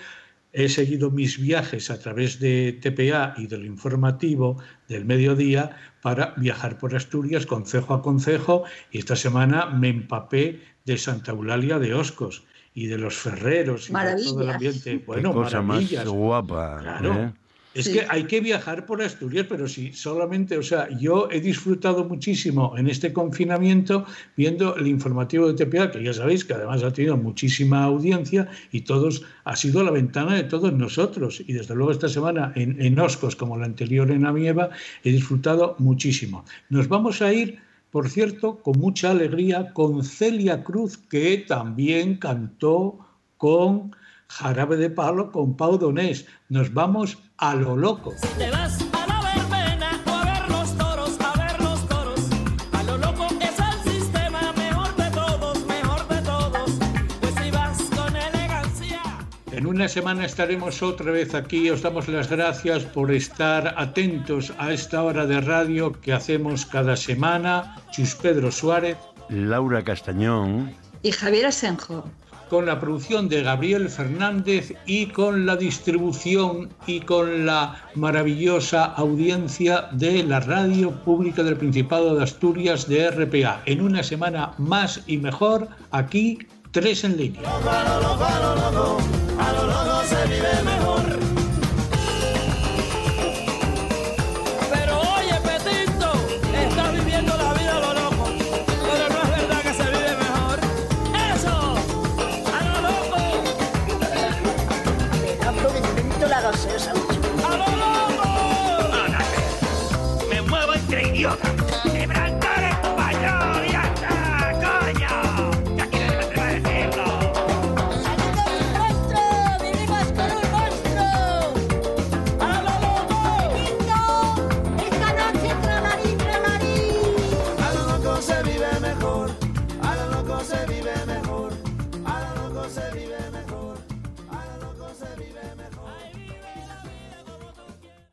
he seguido mis viajes a través de TPA y del informativo del mediodía para viajar por Asturias concejo a concejo y esta semana me empapé de Santa Eulalia de Oscos y de los ferreros y de todo el ambiente. Bueno, cosa más guapa. Claro. ¿eh? Es que hay que viajar por Asturias, pero sí, solamente, o sea, yo he disfrutado muchísimo en este confinamiento viendo el informativo de TPA, que ya sabéis que además ha tenido muchísima audiencia y todos ha sido la ventana de todos nosotros. Y desde luego esta semana en, en Oscos, como la anterior en Amieva, he disfrutado muchísimo. Nos vamos a ir por cierto, con mucha alegría, con Celia Cruz, que también cantó con Jarabe de Palo, con Pau Donés. Nos vamos a lo loco. te vas a la verbena o a ver los toros, a ver los toros, a lo loco es el sistema mejor de todos, mejor de todos, pues si vas con elegancia. En una semana estaremos otra vez aquí. Os damos las gracias por estar atentos a esta hora de radio que hacemos cada semana. Chus Pedro Suárez, Laura Castañón y Javier Asenjo con la producción de Gabriel Fernández y con la distribución y con la maravillosa audiencia de la radio pública del Principado de Asturias de RPA. En una semana más y mejor, aquí, tres en línea.